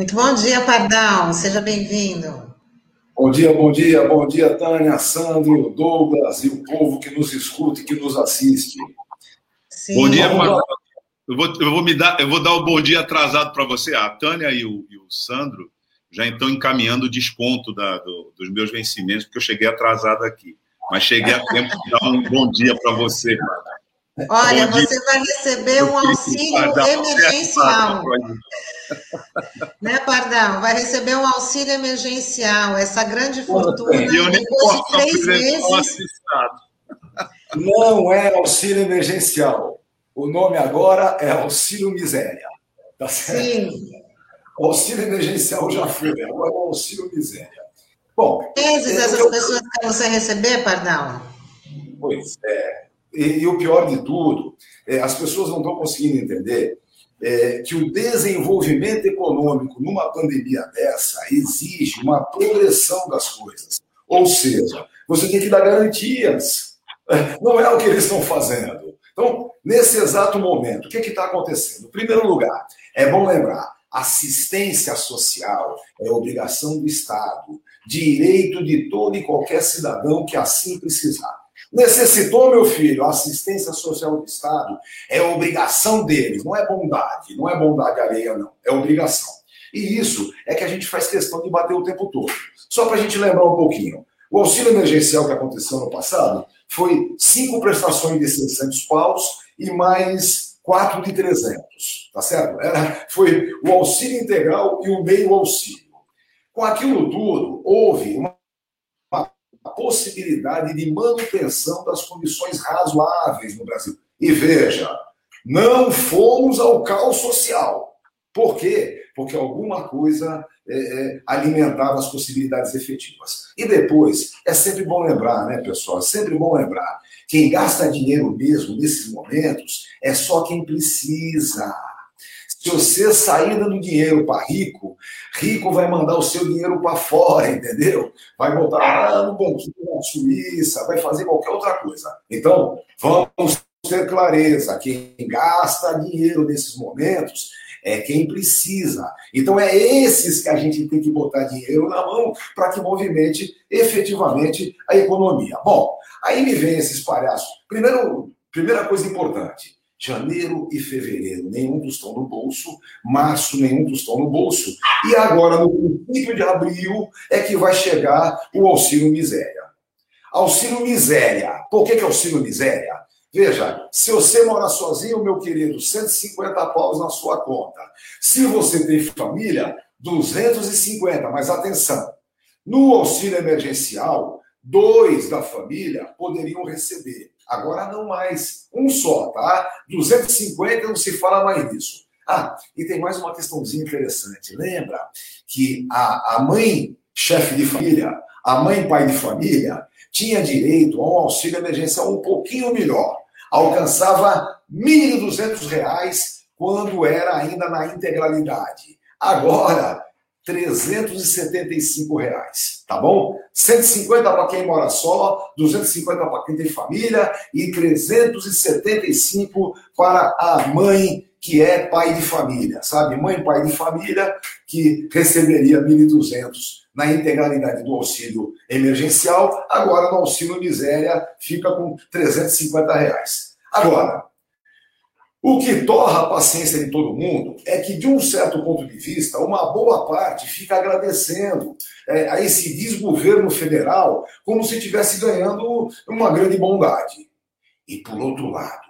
Muito bom dia, Pardal. Seja bem-vindo. Bom dia, bom dia, bom dia, Tânia, Sandro, Douglas e o povo que nos escuta e que nos assiste. Sim. Bom dia, Pardal. Eu vou, eu vou me dar, eu vou dar o bom dia atrasado para você. A Tânia e o, e o, Sandro já estão encaminhando o desconto da, do, dos meus vencimentos, porque eu cheguei atrasado aqui. Mas cheguei a tempo de dar um bom dia para você. Olha, você vai receber um auxílio emergencial. né, Pardão? Vai receber um auxílio emergencial, essa grande fortuna. E eu nem posso três meses. Não é auxílio emergencial. O nome agora é auxílio miséria. Tá certo? Sim. O auxílio emergencial já foi, agora é o auxílio miséria. Bom. Meses essas eu... pessoas que você receber, Pardão? Pois é. E, e, o pior de tudo, é, as pessoas não estão conseguindo entender é, que o desenvolvimento econômico numa pandemia dessa exige uma progressão das coisas. Ou seja, você tem que dar garantias. Não é o que eles estão fazendo. Então, nesse exato momento, o que está acontecendo? Em primeiro lugar, é bom lembrar: assistência social é obrigação do Estado, direito de todo e qualquer cidadão que assim precisar. Necessitou, meu filho, assistência social do Estado, é obrigação deles, não é bondade, não é bondade alheia, não, é obrigação. E isso é que a gente faz questão de bater o tempo todo. Só para a gente lembrar um pouquinho. O auxílio emergencial que aconteceu no passado foi cinco prestações de 600 paus e mais quatro de 300, tá certo? Era, foi o auxílio integral e o meio auxílio. Com aquilo tudo, houve uma a possibilidade de manutenção das condições razoáveis no Brasil. E veja, não fomos ao caos social. Por quê? Porque alguma coisa é, é, alimentava as possibilidades efetivas. E depois, é sempre bom lembrar, né, pessoal? É sempre bom lembrar. Quem gasta dinheiro mesmo nesses momentos é só quem precisa. Se você sair dando dinheiro para rico, rico vai mandar o seu dinheiro para fora, entendeu? Vai botar lá no banquinho na Suíça, vai fazer qualquer outra coisa. Então, vamos ter clareza: quem gasta dinheiro nesses momentos é quem precisa. Então, é esses que a gente tem que botar dinheiro na mão para que movimente efetivamente a economia. Bom, aí me vem esses palhaços. Primeiro, primeira coisa importante Janeiro e fevereiro, nenhum tostão no bolso. Março, nenhum tostão no bolso. E agora, no princípio de abril, é que vai chegar o auxílio miséria. Auxílio miséria. Por que, que é auxílio miséria? Veja, se você mora sozinho, meu querido, 150 paus na sua conta. Se você tem família, 250. Mas atenção, no auxílio emergencial, dois da família poderiam receber. Agora não mais. Um só, tá? 250 não se fala mais disso. Ah, e tem mais uma questãozinha interessante. Lembra que a, a mãe chefe de família, a mãe pai de família, tinha direito a um auxílio emergencial um pouquinho melhor. Alcançava R$ 1.200 quando era ainda na integralidade. Agora, 375 reais, tá bom? 150 para quem mora só, 250 para quem tem família e 375 para a mãe que é pai de família, sabe? Mãe pai de família que receberia 1.200 na integralidade do auxílio emergencial, agora no auxílio miséria fica com 350 reais. Agora, o que torra a paciência de todo mundo é que, de um certo ponto de vista, uma boa parte fica agradecendo é, a esse desgoverno federal como se estivesse ganhando uma grande bondade. E, por outro lado,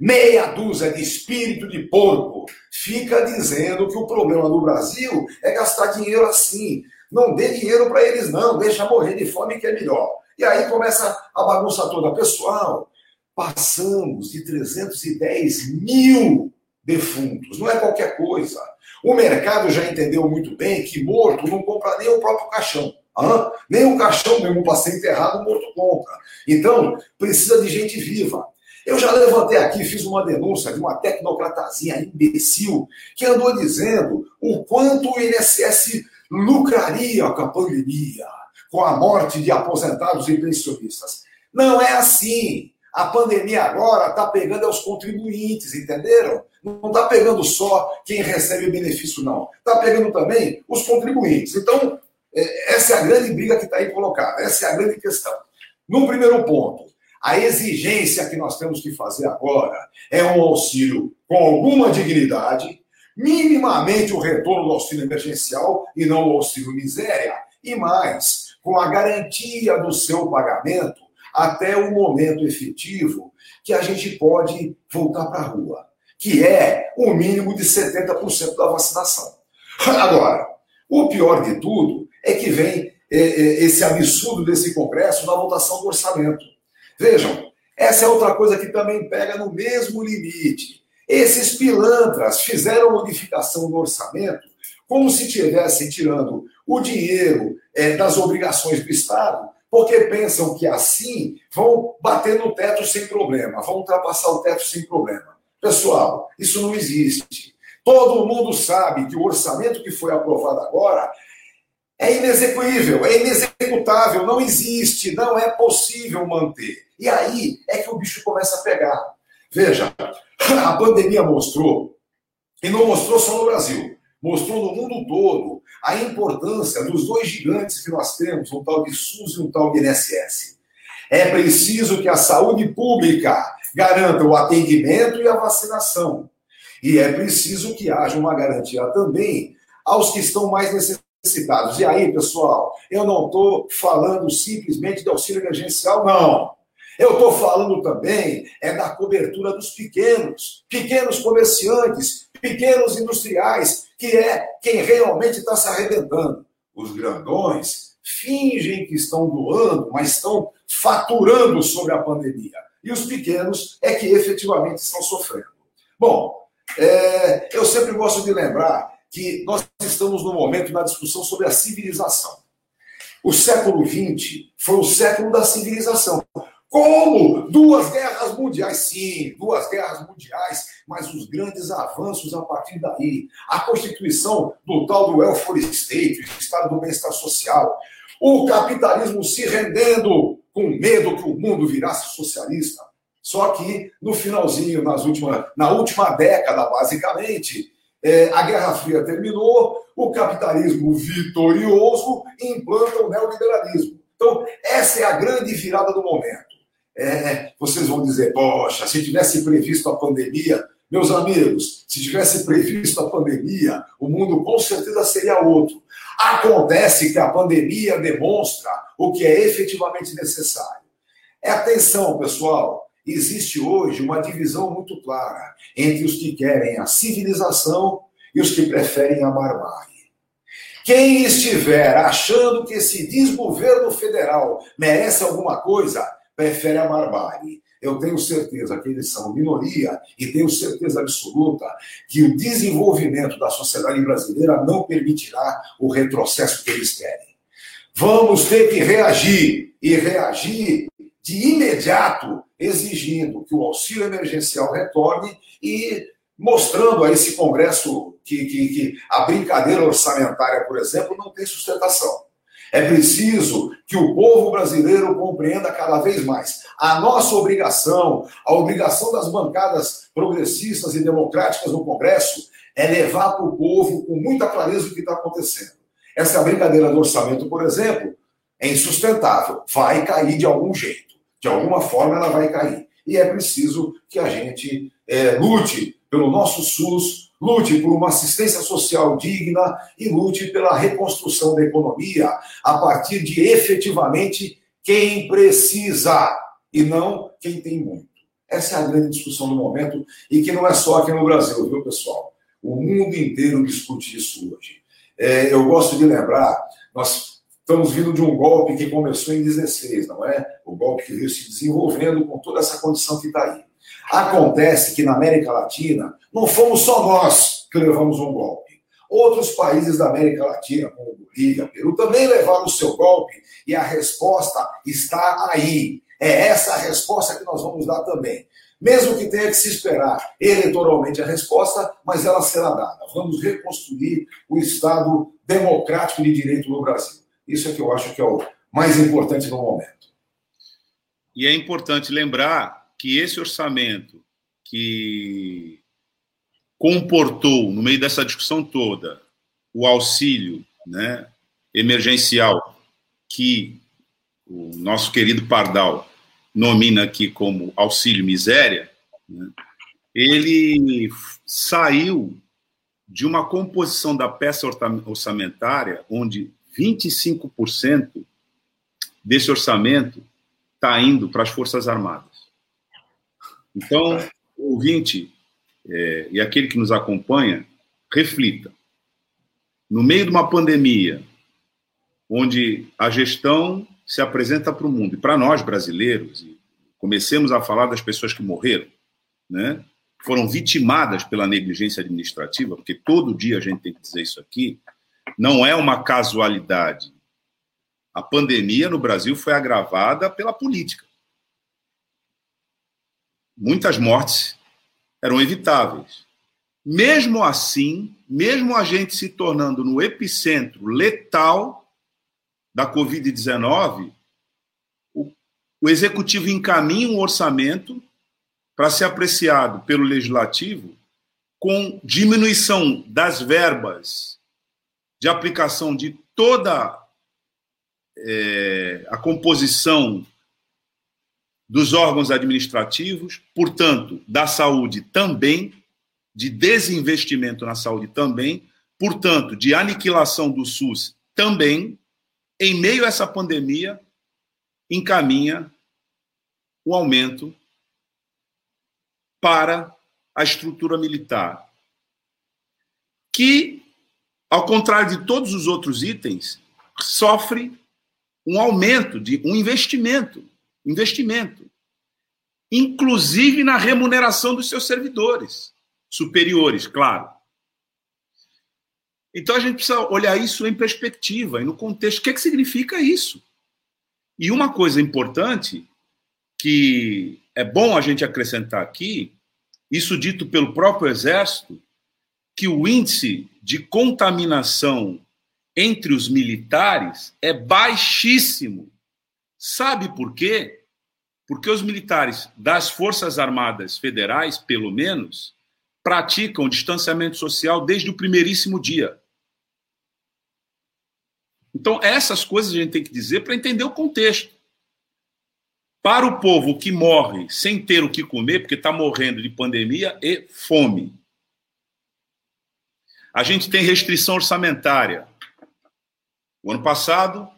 meia dúzia de espírito de porco fica dizendo que o problema do Brasil é gastar dinheiro assim. Não dê dinheiro para eles, não, deixa morrer de fome que é melhor. E aí começa a bagunça toda. Pessoal, Passamos de 310 mil defuntos, não é qualquer coisa. O mercado já entendeu muito bem que morto não compra nem o próprio caixão. Hã? Nem o caixão mesmo para ser enterrado, morto compra. Então, precisa de gente viva. Eu já levantei aqui, fiz uma denúncia de uma tecnocratazinha imbecil que andou dizendo o quanto o INSS lucraria com a pandemia, com a morte de aposentados e pensionistas. Não é assim. A pandemia agora está pegando os contribuintes, entenderam? Não está pegando só quem recebe benefício, não. Está pegando também os contribuintes. Então, é, essa é a grande briga que está aí colocada. Essa é a grande questão. No primeiro ponto, a exigência que nós temos que fazer agora é um auxílio com alguma dignidade, minimamente o retorno do auxílio emergencial e não o auxílio miséria, e mais, com a garantia do seu pagamento até o momento efetivo que a gente pode voltar para a rua, que é o mínimo de 70% da vacinação. Agora, o pior de tudo é que vem é, é, esse absurdo desse Congresso na votação do orçamento. Vejam, essa é outra coisa que também pega no mesmo limite. Esses pilantras fizeram modificação no orçamento como se estivessem tirando o dinheiro é, das obrigações do Estado porque pensam que assim vão bater no teto sem problema, vão ultrapassar o teto sem problema. Pessoal, isso não existe. Todo mundo sabe que o orçamento que foi aprovado agora é inexequível, é inexecutável, não existe, não é possível manter. E aí é que o bicho começa a pegar. Veja, a pandemia mostrou, e não mostrou só no Brasil, mostrou no mundo todo a importância dos dois gigantes que nós temos, um tal de SUS e um tal de INSS. É preciso que a saúde pública garanta o atendimento e a vacinação. E é preciso que haja uma garantia também aos que estão mais necessitados. E aí, pessoal, eu não estou falando simplesmente de auxílio emergencial, não. Eu estou falando também é da cobertura dos pequenos, pequenos comerciantes, pequenos industriais, que é quem realmente está se arrebentando. Os grandões fingem que estão doando, mas estão faturando sobre a pandemia. E os pequenos é que efetivamente estão sofrendo. Bom, é, eu sempre gosto de lembrar que nós estamos no momento da discussão sobre a civilização. O século XX foi o século da civilização. Como? Duas guerras mundiais, sim, duas guerras mundiais, mas os grandes avanços a partir daí. A constituição do tal do welfare state, o estado do bem-estar social. O capitalismo se rendendo com medo que o mundo virasse socialista. Só que no finalzinho, nas na última década, basicamente, é, a Guerra Fria terminou, o capitalismo vitorioso implanta o neoliberalismo. Então, essa é a grande virada do momento. É, vocês vão dizer, poxa, se tivesse previsto a pandemia, meus amigos, se tivesse previsto a pandemia, o mundo com certeza seria outro. Acontece que a pandemia demonstra o que é efetivamente necessário. É atenção, pessoal. Existe hoje uma divisão muito clara entre os que querem a civilização e os que preferem a barbárie. Quem estiver achando que esse desgoverno federal merece alguma coisa, prefere a barbárie. Eu tenho certeza que eles são minoria e tenho certeza absoluta que o desenvolvimento da sociedade brasileira não permitirá o retrocesso que eles querem. Vamos ter que reagir e reagir de imediato, exigindo que o auxílio emergencial retorne e mostrando a esse Congresso que, que, que a brincadeira orçamentária, por exemplo, não tem sustentação. É preciso que o povo brasileiro compreenda cada vez mais a nossa obrigação, a obrigação das bancadas progressistas e democráticas no Congresso é levar para o povo com muita clareza o que está acontecendo. Essa brincadeira do orçamento, por exemplo, é insustentável, vai cair de algum jeito, de alguma forma ela vai cair. E é preciso que a gente é, lute pelo nosso SUS, lute por uma assistência social digna e lute pela reconstrução da economia a partir de efetivamente quem precisa e não quem tem muito. Essa é a grande discussão do momento e que não é só aqui no Brasil, viu, pessoal? O mundo inteiro discute isso hoje. É, eu gosto de lembrar, nós estamos vindo de um golpe que começou em 16, não é? O golpe que veio se desenvolvendo com toda essa condição que está aí. Acontece que na América Latina não fomos só nós que levamos um golpe. Outros países da América Latina, como Bolívia, Peru, também levaram o seu golpe e a resposta está aí. É essa a resposta que nós vamos dar também. Mesmo que tenha que se esperar eleitoralmente a resposta, mas ela será dada. Vamos reconstruir o Estado democrático de direito no Brasil. Isso é que eu acho que é o mais importante no momento. E é importante lembrar que esse orçamento que comportou, no meio dessa discussão toda, o auxílio né, emergencial que o nosso querido Pardal nomina aqui como auxílio miséria, né, ele saiu de uma composição da peça orçamentária onde 25% desse orçamento está indo para as Forças Armadas. Então, o ouvinte é, e aquele que nos acompanha, reflita. No meio de uma pandemia, onde a gestão se apresenta para o mundo, e para nós brasileiros, comecemos a falar das pessoas que morreram, né? foram vitimadas pela negligência administrativa, porque todo dia a gente tem que dizer isso aqui, não é uma casualidade. A pandemia no Brasil foi agravada pela política. Muitas mortes eram evitáveis. Mesmo assim, mesmo a gente se tornando no epicentro letal da Covid-19, o, o executivo encaminha um orçamento para ser apreciado pelo legislativo com diminuição das verbas de aplicação de toda é, a composição dos órgãos administrativos, portanto, da saúde também, de desinvestimento na saúde também, portanto, de aniquilação do SUS também, em meio a essa pandemia, encaminha o aumento para a estrutura militar, que, ao contrário de todos os outros itens, sofre um aumento de um investimento investimento, inclusive na remuneração dos seus servidores superiores, claro. Então a gente precisa olhar isso em perspectiva e no contexto. O que, é que significa isso? E uma coisa importante que é bom a gente acrescentar aqui, isso dito pelo próprio Exército, que o índice de contaminação entre os militares é baixíssimo. Sabe por quê? Porque os militares das Forças Armadas Federais, pelo menos, praticam distanciamento social desde o primeiríssimo dia. Então, essas coisas a gente tem que dizer para entender o contexto. Para o povo que morre sem ter o que comer, porque está morrendo de pandemia e fome. A gente tem restrição orçamentária. O ano passado,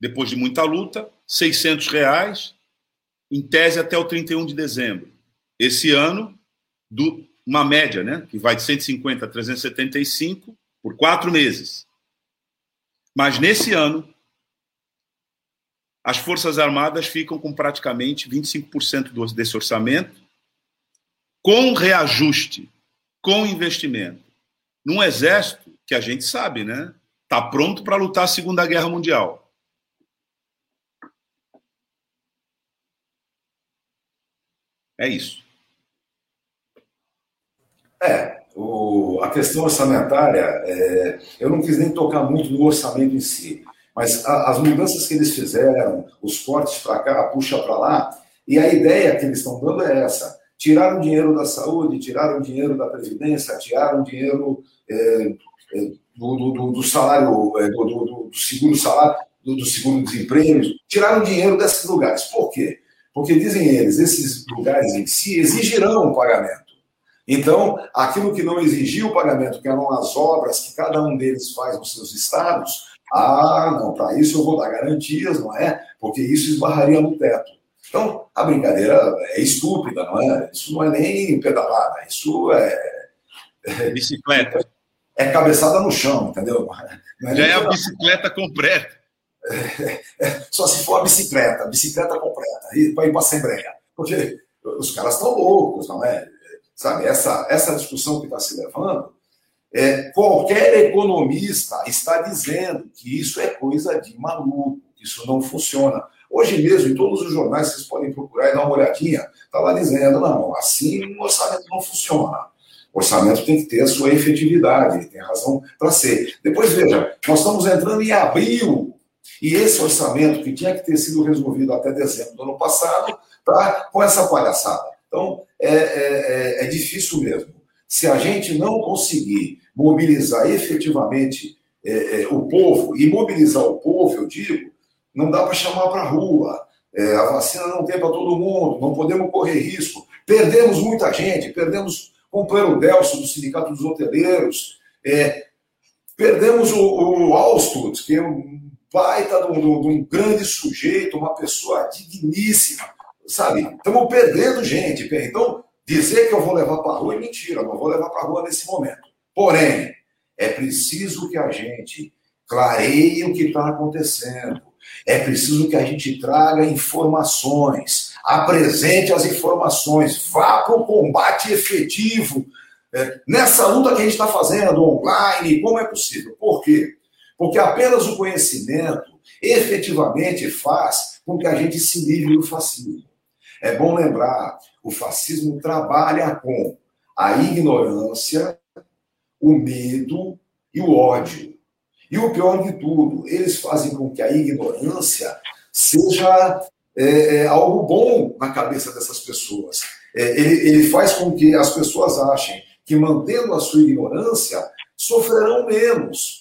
depois de muita luta, 600 reais, em tese até o 31 de dezembro. Esse ano, do, uma média, né, que vai de 150 a 375 por quatro meses. Mas nesse ano, as Forças Armadas ficam com praticamente 25% desse orçamento, com reajuste, com investimento. Num exército que a gente sabe, né? Está pronto para lutar a Segunda Guerra Mundial. É isso. É, o, a questão orçamentária, é, eu não quis nem tocar muito no orçamento em si, mas a, as mudanças que eles fizeram, os cortes para cá, puxa para lá, e a ideia que eles estão dando é essa: tiraram dinheiro da saúde, tiraram dinheiro da previdência, tiraram dinheiro é, é, do, do, do, salário, é, do, do, seguro salário, do, do seguro desemprego, tiraram dinheiro desses lugares. Por quê? Porque, dizem eles, esses lugares em si exigirão o pagamento. Então, aquilo que não exigia o pagamento, que eram as obras que cada um deles faz nos seus estados, ah, não, para isso eu vou dar garantias, não é? Porque isso esbarraria no teto. Então, a brincadeira é estúpida, não é? Isso não é nem pedalada, isso é. é bicicleta. É cabeçada no chão, entendeu? É Já é a bicicleta completa. Só se for a bicicleta, a bicicleta completa, para ir para a Assembleia. Porque os caras estão loucos, não é? Sabe, essa, essa discussão que está se levando, é, qualquer economista está dizendo que isso é coisa de maluco, isso não funciona. Hoje mesmo, em todos os jornais, vocês podem procurar e dar uma olhadinha, está lá dizendo, não, assim o orçamento não funciona. O orçamento tem que ter a sua efetividade, tem razão para ser. Depois, veja, nós estamos entrando em abril, e esse orçamento, que tinha que ter sido resolvido até dezembro do ano passado, está com essa palhaçada. Então, é, é, é, é difícil mesmo. Se a gente não conseguir mobilizar efetivamente é, é, o povo, e mobilizar o povo, eu digo, não dá para chamar para a rua. É, a vacina não tem para todo mundo, não podemos correr risco. Perdemos muita gente, perdemos companheiro Delcio do Sindicato dos Hoteleiros, perdemos o, o que é um baita de um, de um grande sujeito, uma pessoa digníssima, sabe? Estamos perdendo gente. Então, dizer que eu vou levar para a rua é mentira, não vou levar para a rua nesse momento. Porém, é preciso que a gente clareie o que está acontecendo. É preciso que a gente traga informações, apresente as informações, vá para o combate efetivo é, nessa luta que a gente está fazendo online, como é possível. Por quê? Porque apenas o conhecimento efetivamente faz com que a gente se livre do fascismo. É bom lembrar, o fascismo trabalha com a ignorância, o medo e o ódio. E o pior de tudo, eles fazem com que a ignorância seja é, é, algo bom na cabeça dessas pessoas. É, ele, ele faz com que as pessoas achem que, mantendo a sua ignorância, sofrerão menos.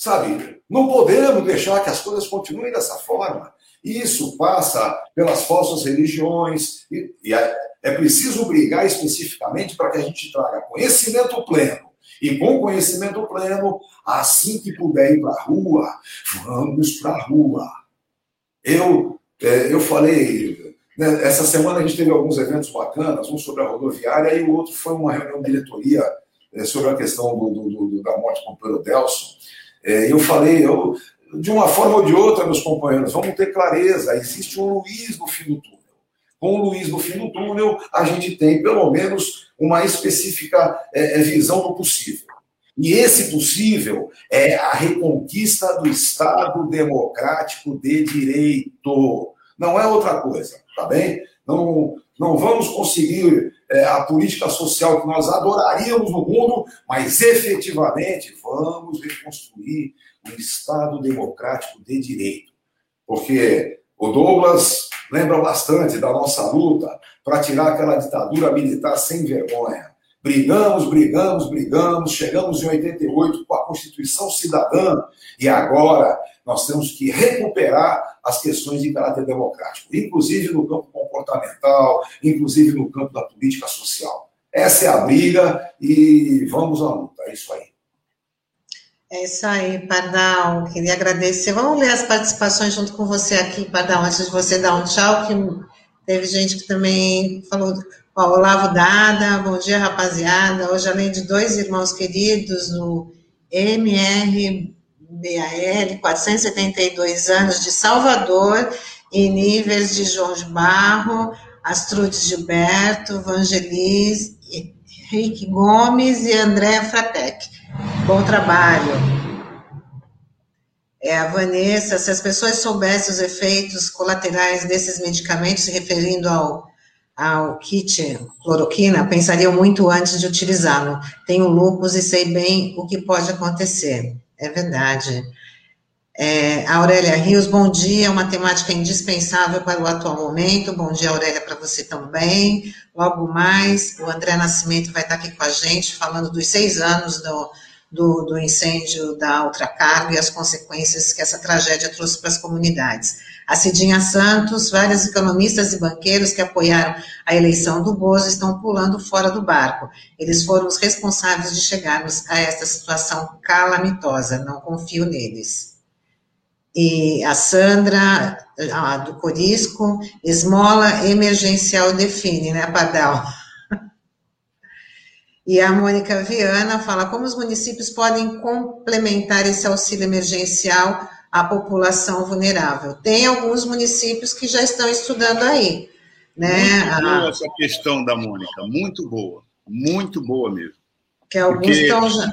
Sabe? Não podemos deixar que as coisas continuem dessa forma. Isso passa pelas falsas religiões, e, e é, é preciso brigar especificamente para que a gente traga conhecimento pleno e com conhecimento pleno, assim que puder ir para a rua, vamos para a rua. Eu, é, eu falei, né, essa semana a gente teve alguns eventos bacanas, um sobre a rodoviária e o outro foi uma reunião de diretoria é, sobre a questão do, do, do, da morte com o Pedro Delson. É, eu falei, eu, de uma forma ou de outra, meus companheiros, vamos ter clareza, existe um Luiz no fim do túnel. Com o Luiz no fim do túnel, a gente tem pelo menos uma específica é, é, visão do possível. E esse possível é a reconquista do Estado democrático de direito. Não é outra coisa, tá bem? Não, não vamos conseguir é, a política social que nós adoraríamos no mundo, mas efetivamente vamos reconstruir o Estado democrático de direito. Porque o Douglas lembra bastante da nossa luta para tirar aquela ditadura militar sem vergonha. Brigamos, brigamos, brigamos, chegamos em 88 com a Constituição Cidadã e agora nós temos que recuperar as questões de caráter democrático, inclusive no campo comportamental, inclusive no campo da política social. Essa é a briga e vamos à luta, é isso aí. É isso aí, Pardal. Queria agradecer. Vamos ler as participações junto com você aqui, Pardal, antes de você dar um tchau, que teve gente que também falou. Ó, Olavo Dada, bom dia, rapaziada. Hoje, além de dois irmãos queridos, o MRBAL, 472 anos de Salvador, e Níveis de João de Barro, Astrudes Gilberto, Vangelis, Henrique Gomes e André Fratec. Bom trabalho. É, a Vanessa, se as pessoas soubessem os efeitos colaterais desses medicamentos, se referindo ao, ao kit cloroquina, pensariam muito antes de utilizá-lo. Tenho lupus e sei bem o que pode acontecer. É verdade. É, Aurélia Rios, bom dia, uma temática indispensável para o atual momento. Bom dia, Aurélia, para você também. Logo mais, o André Nascimento vai estar aqui com a gente, falando dos seis anos do, do, do incêndio da Ultracargo e as consequências que essa tragédia trouxe para as comunidades. A Cidinha Santos, vários economistas e banqueiros que apoiaram a eleição do Bozo estão pulando fora do barco. Eles foram os responsáveis de chegarmos a esta situação calamitosa. Não confio neles. E a Sandra, a do Corisco, esmola emergencial define, né, Padal? E a Mônica Viana fala como os municípios podem complementar esse auxílio emergencial à população vulnerável. Tem alguns municípios que já estão estudando aí. Né? Muito boa essa questão da Mônica, muito boa, muito boa mesmo. Que alguns Porque estão já...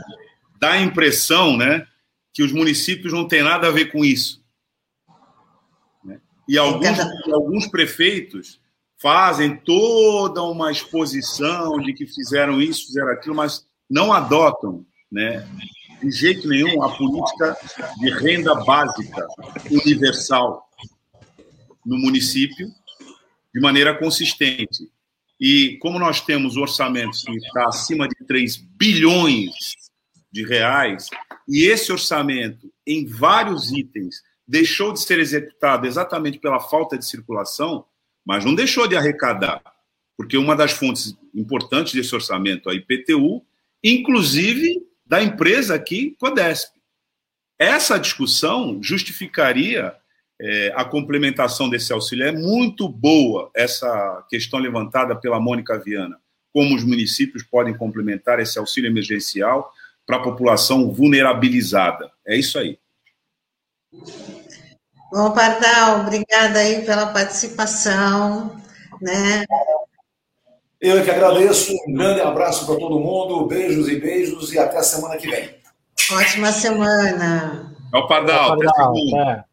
Dá a impressão, né, que os municípios não têm nada a ver com isso. Né? E alguns, alguns prefeitos fazem toda uma exposição de que fizeram isso, fizeram aquilo, mas não adotam, né, de jeito nenhum, a política de renda básica universal no município de maneira consistente. E como nós temos orçamentos que está acima de 3 bilhões de reais, e esse orçamento, em vários itens, deixou de ser executado exatamente pela falta de circulação, mas não deixou de arrecadar, porque uma das fontes importantes desse orçamento a IPTU, inclusive da empresa aqui, Codesp. Essa discussão justificaria é, a complementação desse auxílio. É muito boa essa questão levantada pela Mônica Viana, como os municípios podem complementar esse auxílio emergencial para a população vulnerabilizada. É isso aí. Bom, Pardal, obrigada aí pela participação, né? Eu que agradeço, um grande abraço para todo mundo, beijos e beijos e até a semana que vem. Ótima semana. É o Pardal, até segunda.